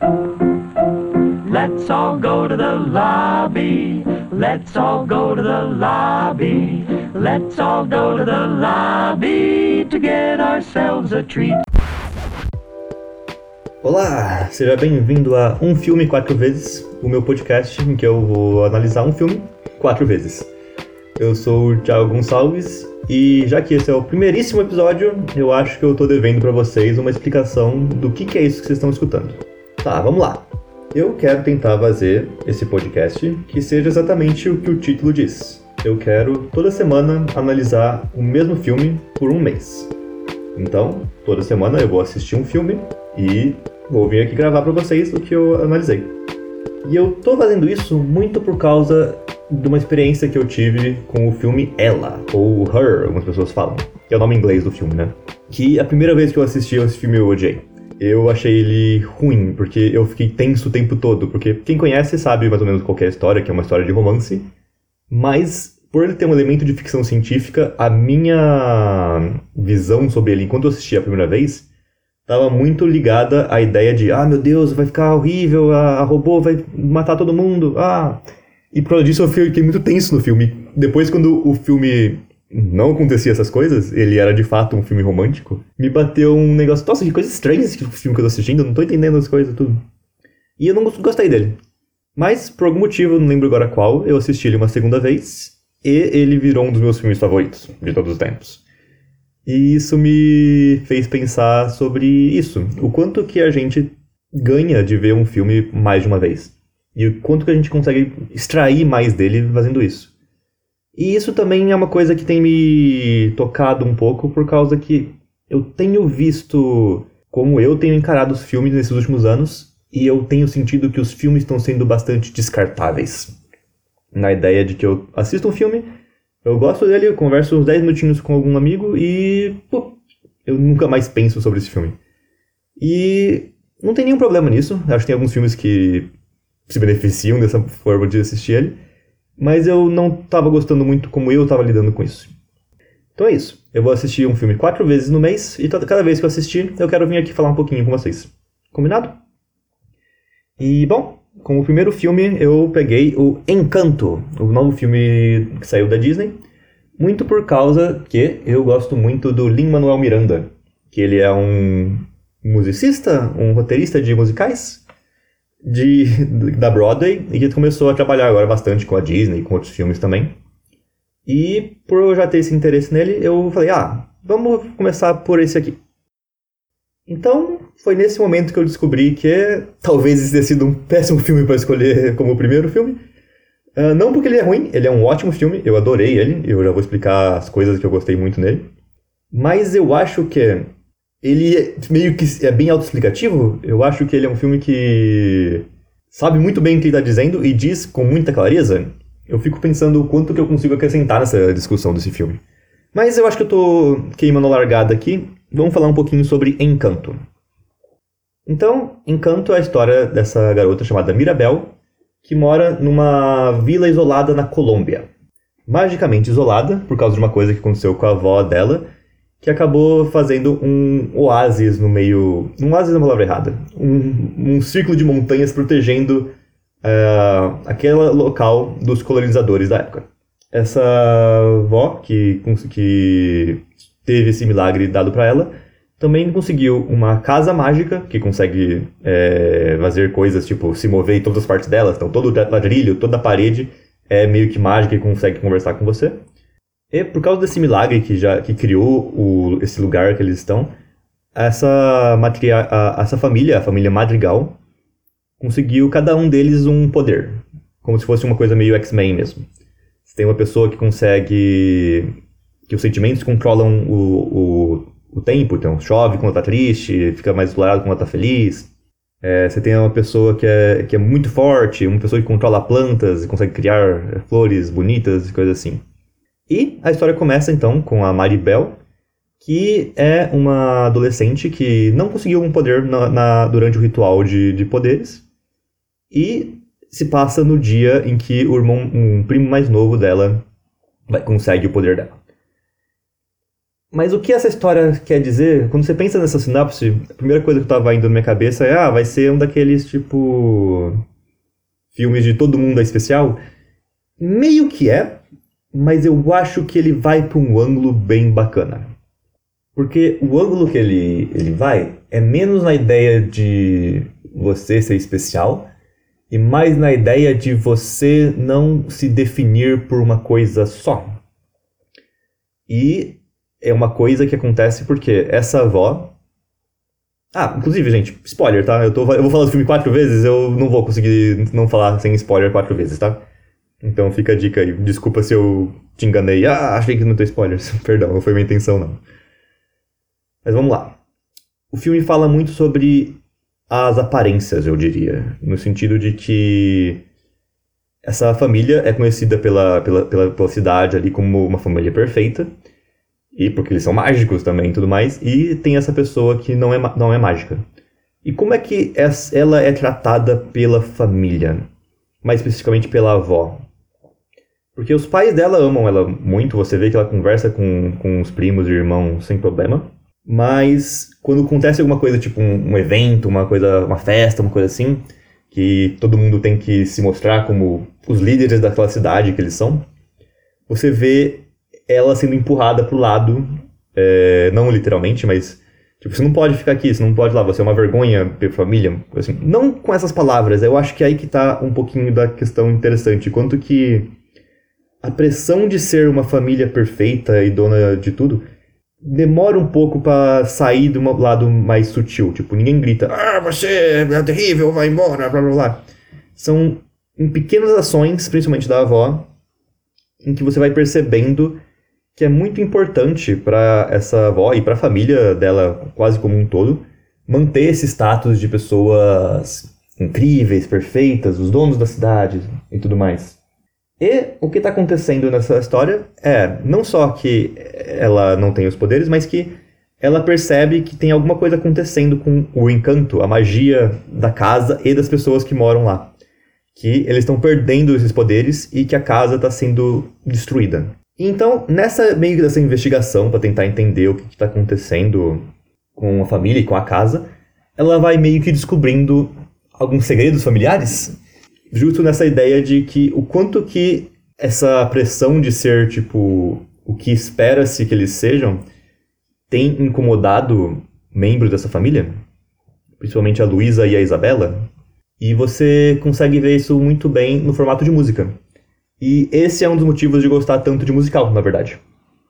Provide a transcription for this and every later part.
Let's all go to the lobby. Let's all go to the lobby. Let's all go to the lobby to get ourselves a treat. Olá, seja bem-vindo a Um Filme Quatro Vezes, o meu podcast em que eu vou analisar um filme quatro vezes. Eu sou o Thiago Gonçalves e já que esse é o primeiríssimo episódio, eu acho que eu tô devendo para vocês uma explicação do que, que é isso que vocês estão escutando. Tá, vamos lá. Eu quero tentar fazer esse podcast que seja exatamente o que o título diz. Eu quero toda semana analisar o mesmo filme por um mês. Então, toda semana eu vou assistir um filme e vou vir aqui gravar para vocês o que eu analisei. E eu tô fazendo isso muito por causa de uma experiência que eu tive com o filme Ela, ou Her, algumas pessoas falam, que é o nome inglês do filme, né? Que a primeira vez que eu assisti esse filme eu odiei. Eu achei ele ruim, porque eu fiquei tenso o tempo todo, porque quem conhece sabe mais ou menos qual é história, que é uma história de romance, mas por ele ter um elemento de ficção científica, a minha visão sobre ele enquanto eu assisti a primeira vez estava muito ligada à ideia de, ah, meu Deus, vai ficar horrível, a, a robô vai matar todo mundo, ah. E por causa disso eu fiquei muito tenso no filme. Depois, quando o filme não acontecia essas coisas, ele era de fato um filme romântico, me bateu um negócio, nossa, que coisa estranha esse filme que eu tô assistindo, eu não tô entendendo as coisas, tudo. E eu não gostei dele. Mas, por algum motivo, não lembro agora qual, eu assisti ele uma segunda vez, e ele virou um dos meus filmes favoritos de todos os tempos. E isso me fez pensar sobre isso, o quanto que a gente ganha de ver um filme mais de uma vez. E o quanto que a gente consegue extrair mais dele fazendo isso. E isso também é uma coisa que tem me tocado um pouco por causa que eu tenho visto como eu tenho encarado os filmes nesses últimos anos e eu tenho sentido que os filmes estão sendo bastante descartáveis. Na ideia de que eu assisto um filme, eu gosto dele, eu converso uns 10 minutinhos com algum amigo e pô, eu nunca mais penso sobre esse filme. E não tem nenhum problema nisso. Acho que tem alguns filmes que se beneficiam dessa forma de assistir ele, mas eu não estava gostando muito como eu estava lidando com isso. Então é isso. Eu vou assistir um filme quatro vezes no mês e cada vez que eu assistir, eu quero vir aqui falar um pouquinho com vocês. Combinado? E bom, como primeiro filme eu peguei o Encanto, o novo filme que saiu da Disney, muito por causa que eu gosto muito do Lin-Manuel Miranda, que ele é um musicista, um roteirista de musicais, de, da Broadway e que começou a trabalhar agora bastante com a Disney e com outros filmes também. E por eu já ter esse interesse nele, eu falei, ah, vamos começar por esse aqui. Então, foi nesse momento que eu descobri que talvez esse tenha sido um péssimo filme para escolher como primeiro filme. Uh, não porque ele é ruim, ele é um ótimo filme, eu adorei ele, eu já vou explicar as coisas que eu gostei muito nele. Mas eu acho que ele é meio que é bem autoexplicativo. Eu acho que ele é um filme que sabe muito bem o que ele está dizendo e diz com muita clareza. Eu fico pensando o quanto que eu consigo acrescentar nessa discussão desse filme. Mas eu acho que eu tô queimando a largada aqui. Vamos falar um pouquinho sobre Encanto. Então, Encanto é a história dessa garota chamada Mirabel, que mora numa vila isolada na Colômbia. Magicamente isolada, por causa de uma coisa que aconteceu com a avó dela, que acabou fazendo um oásis no meio. Um oásis é uma palavra errada. Um, um círculo de montanhas protegendo uh, aquele local dos colonizadores da época. Essa avó, que, que teve esse milagre dado para ela, também conseguiu uma casa mágica que consegue é, fazer coisas tipo se mover em todas as partes dela. Então, todo o ladrilho, toda a parede é meio que mágica e consegue conversar com você. E por causa desse milagre que já que criou o, esse lugar que eles estão, essa, matria, a, essa família, a família Madrigal, conseguiu cada um deles um poder. Como se fosse uma coisa meio X-Men mesmo. Você tem uma pessoa que consegue. que os sentimentos controlam o, o, o tempo, então chove quando tá triste, fica mais explorado quando tá feliz. É, você tem uma pessoa que é, que é muito forte, uma pessoa que controla plantas e consegue criar flores bonitas e coisas assim. E a história começa então com a Maribel, que é uma adolescente que não conseguiu um poder na, na, durante o ritual de, de poderes. E se passa no dia em que o irmão, um primo mais novo dela vai, consegue o poder dela. Mas o que essa história quer dizer? Quando você pensa nessa sinopse, a primeira coisa que tava indo na minha cabeça é: ah, vai ser um daqueles tipo. filmes de todo mundo é especial. Meio que é, mas eu acho que ele vai para um ângulo bem bacana. Porque o ângulo que ele, ele vai é menos na ideia de você ser especial e mais na ideia de você não se definir por uma coisa só. E é uma coisa que acontece porque essa avó. Ah, inclusive, gente, spoiler, tá? Eu, tô, eu vou falar do filme quatro vezes, eu não vou conseguir não falar sem spoiler quatro vezes, tá? Então fica a dica aí. Desculpa se eu te enganei. Ah, achei que não tem spoilers. Perdão, não foi minha intenção, não. Mas vamos lá. O filme fala muito sobre as aparências, eu diria. No sentido de que essa família é conhecida pela, pela, pela, pela cidade ali como uma família perfeita e porque eles são mágicos também e tudo mais, e tem essa pessoa que não é, não é mágica. E como é que ela é tratada pela família? Mais especificamente pela avó. Porque os pais dela amam ela muito, você vê que ela conversa com, com os primos e irmãos sem problema. Mas quando acontece alguma coisa, tipo um, um evento, uma coisa, uma festa, uma coisa assim, que todo mundo tem que se mostrar como os líderes daquela cidade que eles são, você vê ela sendo empurrada pro lado, é, não literalmente, mas tipo, você não pode ficar aqui, você não pode lá, você é uma vergonha pra família, assim, não com essas palavras, eu acho que é aí que tá um pouquinho da questão interessante, quanto que a pressão de ser uma família perfeita e dona de tudo demora um pouco para sair do lado mais sutil, tipo, ninguém grita, ah, você é terrível, vai embora, blá blá blá. São em pequenas ações, principalmente da avó, em que você vai percebendo que é muito importante para essa avó e para a família dela quase como um todo manter esse status de pessoas incríveis, perfeitas, os donos da cidade e tudo mais. E o que está acontecendo nessa história é não só que ela não tem os poderes, mas que ela percebe que tem alguma coisa acontecendo com o encanto, a magia da casa e das pessoas que moram lá. Que eles estão perdendo esses poderes e que a casa está sendo destruída. Então, nessa meio dessa investigação para tentar entender o que está acontecendo com a família e com a casa, ela vai meio que descobrindo alguns segredos familiares, justo nessa ideia de que o quanto que essa pressão de ser tipo o que espera-se que eles sejam tem incomodado membros dessa família, principalmente a Luísa e a Isabela, e você consegue ver isso muito bem no formato de música. E esse é um dos motivos de gostar tanto de musical, na verdade.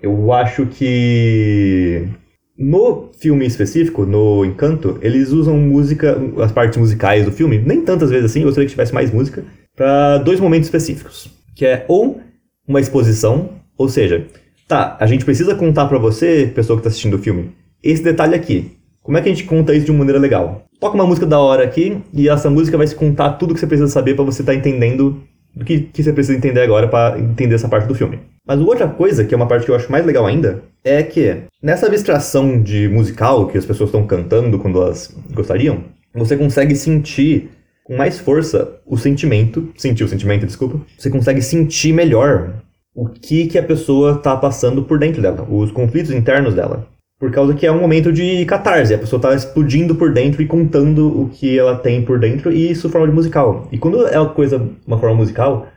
Eu acho que no filme específico, no Encanto, eles usam música, as partes musicais do filme, nem tantas vezes assim, eu gostaria que tivesse mais música, para dois momentos específicos. Que é ou uma exposição, ou seja, tá, a gente precisa contar para você, pessoa que tá assistindo o filme, esse detalhe aqui. Como é que a gente conta isso de uma maneira legal? Toca uma música da hora aqui e essa música vai se contar tudo que você precisa saber para você estar tá entendendo do que, que você precisa entender agora para entender essa parte do filme. Mas outra coisa, que é uma parte que eu acho mais legal ainda, é que nessa abstração de musical que as pessoas estão cantando quando elas gostariam, você consegue sentir com mais força o sentimento, sentir o sentimento, desculpa, você consegue sentir melhor o que, que a pessoa está passando por dentro dela, os conflitos internos dela. Por causa que é um momento de catarse, a pessoa está explodindo por dentro e contando o que ela tem por dentro, e isso forma de musical. E quando é uma coisa, uma forma musical,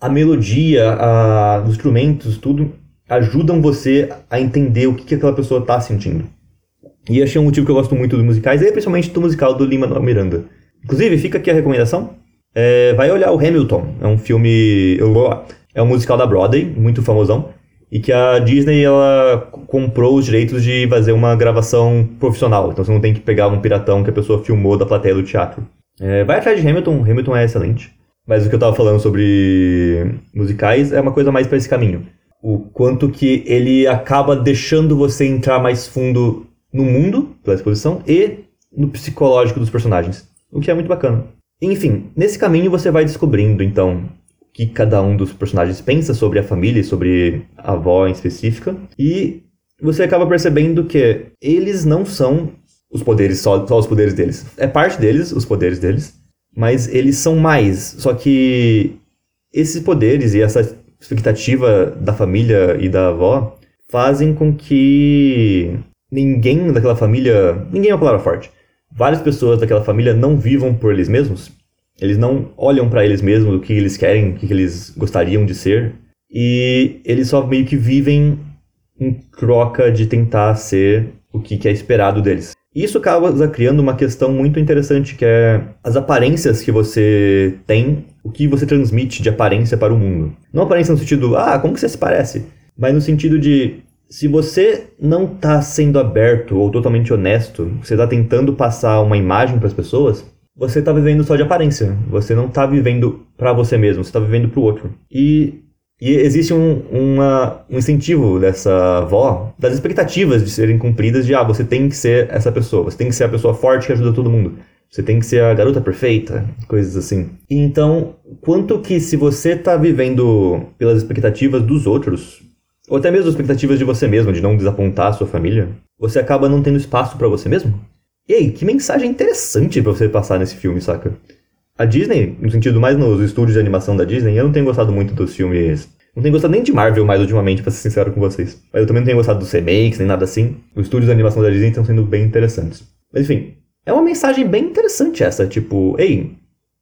a melodia, a, os instrumentos, tudo ajudam você a entender o que, que aquela pessoa está sentindo. E achei um motivo que eu gosto muito dos musicais, e principalmente do musical do Lima Miranda. Inclusive, fica aqui a recomendação. É, vai olhar o Hamilton, é um filme. É um musical da Broadway, muito famosão e que a Disney ela comprou os direitos de fazer uma gravação profissional. Então você não tem que pegar um piratão que a pessoa filmou da plateia do teatro. É, vai atrás de Hamilton, Hamilton é excelente. Mas o que eu tava falando sobre musicais é uma coisa mais para esse caminho. O quanto que ele acaba deixando você entrar mais fundo no mundo pela exposição e no psicológico dos personagens. O que é muito bacana. Enfim, nesse caminho você vai descobrindo, então, que cada um dos personagens pensa sobre a família sobre a avó em específica. E você acaba percebendo que eles não são os poderes, só, só os poderes deles. É parte deles, os poderes deles, mas eles são mais. Só que esses poderes e essa expectativa da família e da avó fazem com que ninguém daquela família. Ninguém é uma palavra forte. Várias pessoas daquela família não vivam por eles mesmos. Eles não olham para eles mesmos o que eles querem, o que eles gostariam de ser. E eles só meio que vivem em troca de tentar ser o que é esperado deles. Isso acaba criando uma questão muito interessante que é as aparências que você tem, o que você transmite de aparência para o mundo. Não aparência no sentido, ah, como que você se parece? Mas no sentido de, se você não está sendo aberto ou totalmente honesto, você está tentando passar uma imagem para as pessoas, você está vivendo só de aparência. Você não está vivendo para você mesmo, você está vivendo para o outro. E e existe um, uma, um incentivo dessa avó, das expectativas de serem cumpridas, de ah, você tem que ser essa pessoa, você tem que ser a pessoa forte que ajuda todo mundo. Você tem que ser a garota perfeita, coisas assim. Então, quanto que se você está vivendo pelas expectativas dos outros, ou até mesmo as expectativas de você mesmo, de não desapontar a sua família, você acaba não tendo espaço para você mesmo? E aí, que mensagem interessante para você passar nesse filme, saca? A Disney, no sentido mais nos estúdios de animação da Disney, eu não tenho gostado muito dos filmes. Não tenho gostado nem de Marvel mais ultimamente, pra ser sincero com vocês. Mas eu também não tenho gostado dos remakes, nem nada assim. Os estúdios de animação da Disney estão sendo bem interessantes. Mas enfim, é uma mensagem bem interessante essa, tipo, ei,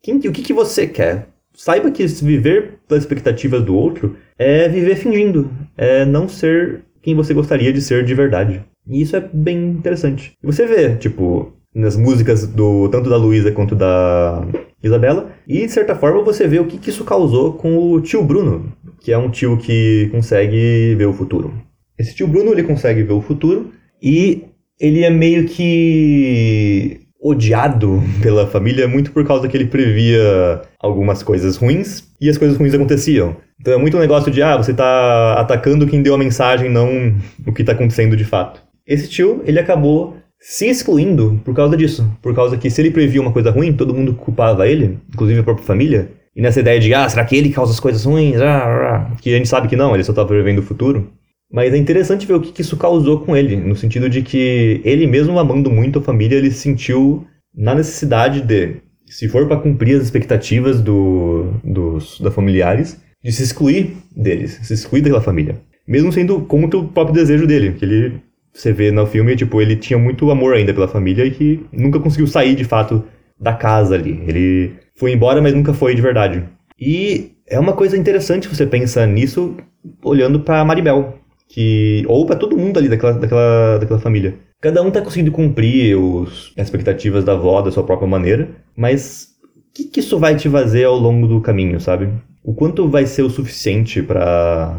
quem, o que, que você quer? Saiba que viver pelas expectativas do outro é viver fingindo, é não ser quem você gostaria de ser de verdade. E isso é bem interessante. E você vê, tipo, nas músicas do tanto da Luísa quanto da Isabela. E de certa forma você vê o que, que isso causou com o tio Bruno, que é um tio que consegue ver o futuro. Esse tio Bruno ele consegue ver o futuro e ele é meio que odiado pela família muito por causa que ele previa algumas coisas ruins e as coisas ruins aconteciam. Então é muito um negócio de, ah, você tá atacando quem deu a mensagem, não o que tá acontecendo de fato. Esse tio, ele acabou se excluindo por causa disso. Por causa que se ele previa uma coisa ruim, todo mundo culpava ele, inclusive a própria família. E nessa ideia de, ah, será que ele causa as coisas ruins? Ah, ah, que a gente sabe que não, ele só estava prevendo o futuro. Mas é interessante ver o que, que isso causou com ele, no sentido de que ele mesmo amando muito a família, ele se sentiu na necessidade de, se for para cumprir as expectativas do, dos da familiares, de se excluir deles, se excluir daquela família. Mesmo sendo contra o próprio desejo dele, que ele você vê no filme, tipo, ele tinha muito amor ainda pela família e que nunca conseguiu sair de fato da casa ali. Ele foi embora, mas nunca foi de verdade. E é uma coisa interessante você pensar nisso olhando para Maribel, que ou para todo mundo ali daquela, daquela, daquela família. Cada um tá conseguindo cumprir os, as expectativas da avó da sua própria maneira, mas o que, que isso vai te fazer ao longo do caminho, sabe? O quanto vai ser o suficiente para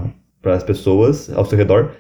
as pessoas ao seu redor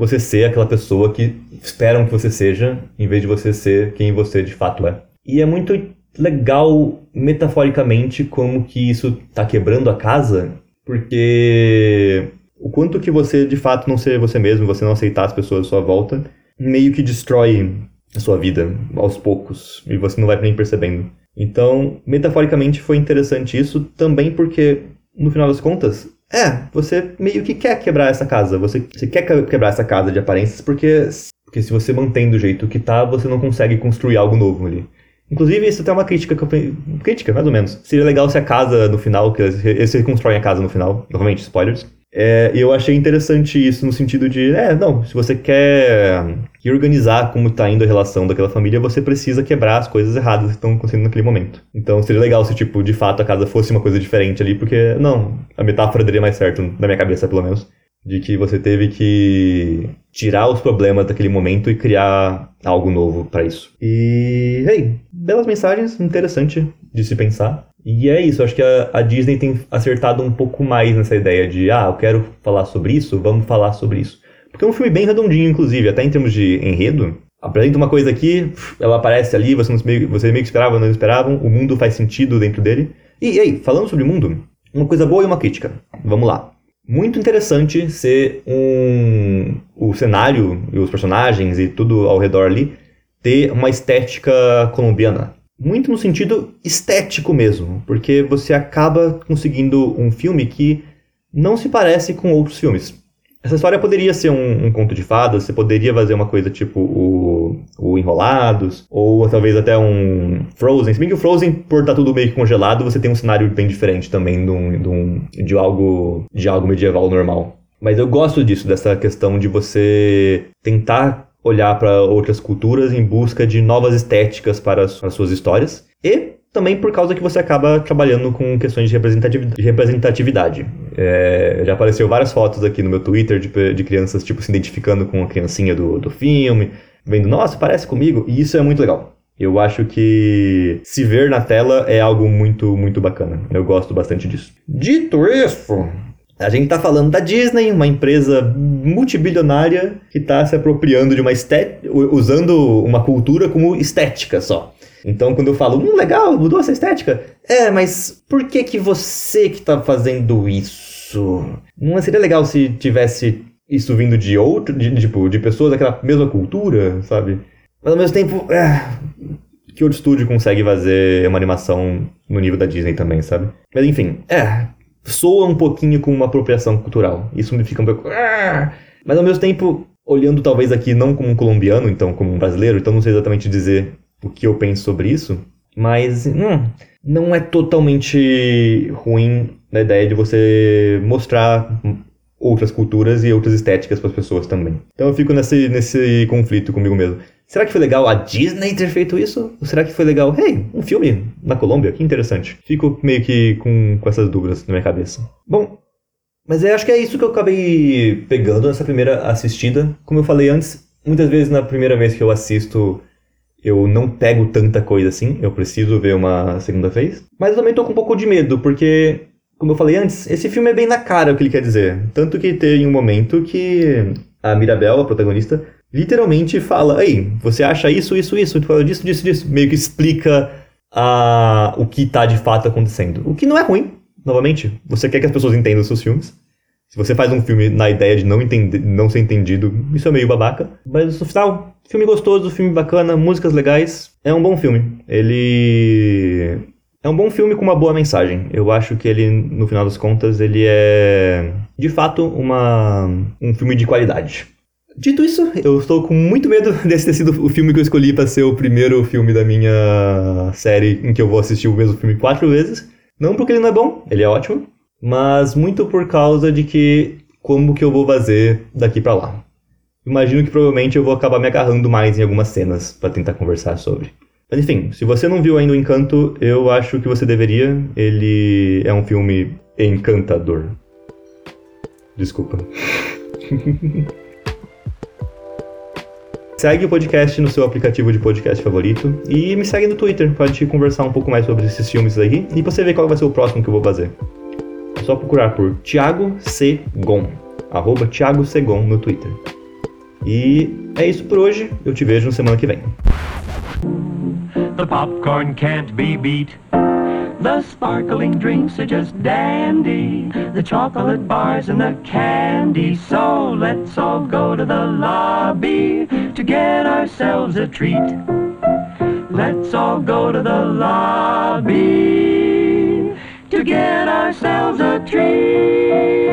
você ser aquela pessoa que esperam que você seja, em vez de você ser quem você de fato é. E é muito legal, metaforicamente, como que isso tá quebrando a casa, porque o quanto que você de fato não ser você mesmo, você não aceitar as pessoas à sua volta, meio que destrói a sua vida aos poucos, e você não vai nem percebendo. Então, metaforicamente foi interessante isso, também porque, no final das contas, é, você meio que quer quebrar essa casa. Você, você quer quebrar essa casa de aparências porque, porque se você mantém do jeito que tá, você não consegue construir algo novo ali. Inclusive, isso até é uma crítica que eu Crítica, mais ou menos. Seria legal se a casa no final, que eles reconstroem a casa no final, novamente, spoilers. É, eu achei interessante isso no sentido de, é, não, se você quer organizar como está indo a relação daquela família, você precisa quebrar as coisas erradas que estão acontecendo naquele momento. Então seria legal se, tipo, de fato a casa fosse uma coisa diferente ali, porque, não, a metáfora daria mais certo, na minha cabeça pelo menos, de que você teve que tirar os problemas daquele momento e criar algo novo para isso. E, hey, belas mensagens, interessante de se pensar. E é isso, acho que a, a, Disney tem acertado um pouco mais nessa ideia de, ah, eu quero falar sobre isso, vamos falar sobre isso. Porque é um filme bem redondinho, inclusive, até em termos de enredo. Apresenta uma coisa aqui, ela aparece ali, você, não, você meio que esperava, não esperavam, o mundo faz sentido dentro dele. E, e aí, falando sobre o mundo, uma coisa boa e uma crítica. Vamos lá. Muito interessante ser um. o cenário e os personagens e tudo ao redor ali ter uma estética colombiana muito no sentido estético mesmo, porque você acaba conseguindo um filme que não se parece com outros filmes. Essa história poderia ser um, um conto de fadas, você poderia fazer uma coisa tipo o, o Enrolados, ou talvez até um Frozen. Se bem que o Frozen, por estar tá tudo meio que congelado, você tem um cenário bem diferente também de, um, de, um, de algo, de algo medieval normal. Mas eu gosto disso, dessa questão de você tentar olhar para outras culturas em busca de novas estéticas para as, suas histórias. E também por causa que você acaba trabalhando com questões de representatividade. De representatividade. É, já apareceu várias fotos aqui no meu Twitter de, de crianças tipo se identificando com a criancinha do, do filme, vendo, nossa, parece comigo, e isso é muito legal. Eu acho que se ver na tela é algo muito, muito bacana. Eu gosto bastante disso. Dito isso, a gente tá falando da Disney, uma empresa multibilionária que está se apropriando de uma estética, usando uma cultura como estética só. Então, quando eu falo, hum, legal, mudou essa estética. É, mas por que que você que tá fazendo isso? Não seria legal se tivesse isso vindo de outro, de, tipo, de pessoas daquela mesma cultura, sabe? Mas ao mesmo tempo, é, que outro estúdio consegue fazer uma animação no nível da Disney também, sabe? Mas enfim, é, soa um pouquinho com uma apropriação cultural. Isso me fica um pouco. É, mas ao mesmo tempo, olhando talvez aqui não como um colombiano, então como um brasileiro, então não sei exatamente dizer o que eu penso sobre isso, mas hum, não é totalmente ruim na ideia de você mostrar outras culturas e outras estéticas para as pessoas também. Então eu fico nesse, nesse conflito comigo mesmo. Será que foi legal a Disney ter feito isso? Ou será que foi legal, hey, um filme na Colômbia? Que interessante. Fico meio que com, com essas dúvidas na minha cabeça. Bom, mas eu acho que é isso que eu acabei pegando nessa primeira assistida. Como eu falei antes, muitas vezes na primeira vez que eu assisto eu não pego tanta coisa assim, eu preciso ver uma segunda vez. Mas eu também tô com um pouco de medo, porque, como eu falei antes, esse filme é bem na cara o que ele quer dizer. Tanto que tem um momento que a Mirabel, a protagonista, literalmente fala: Ei, você acha isso, isso, isso, tu fala disso, disso, disso. Meio que explica a, o que tá de fato acontecendo. O que não é ruim, novamente. Você quer que as pessoas entendam seus filmes. Se você faz um filme na ideia de não, entender, não ser entendido, isso é meio babaca. Mas no final, filme gostoso, filme bacana, músicas legais. É um bom filme. Ele. É um bom filme com uma boa mensagem. Eu acho que ele, no final das contas, ele é. De fato, uma, um filme de qualidade. Dito isso, eu estou com muito medo desse ter sido o filme que eu escolhi para ser o primeiro filme da minha série em que eu vou assistir o mesmo filme quatro vezes. Não porque ele não é bom, ele é ótimo mas muito por causa de que como que eu vou fazer daqui para lá. Imagino que provavelmente eu vou acabar me agarrando mais em algumas cenas para tentar conversar sobre. Mas enfim, se você não viu ainda o Encanto, eu acho que você deveria. Ele é um filme encantador. Desculpa. segue o podcast no seu aplicativo de podcast favorito e me segue no Twitter pra gente conversar um pouco mais sobre esses filmes aí e você ver qual vai ser o próximo que eu vou fazer. É só procurar por Thiago C. Gon, arroba Thiago Segon no Twitter. E é isso por hoje, eu te vejo na semana que vem. the popcorn can't be beat. The sparkling drinks are just dandy. The chocolate bars and the candy. So let's all go to the lobby to get ourselves a treat. Let's all go to the lobby to get ourselves a treat.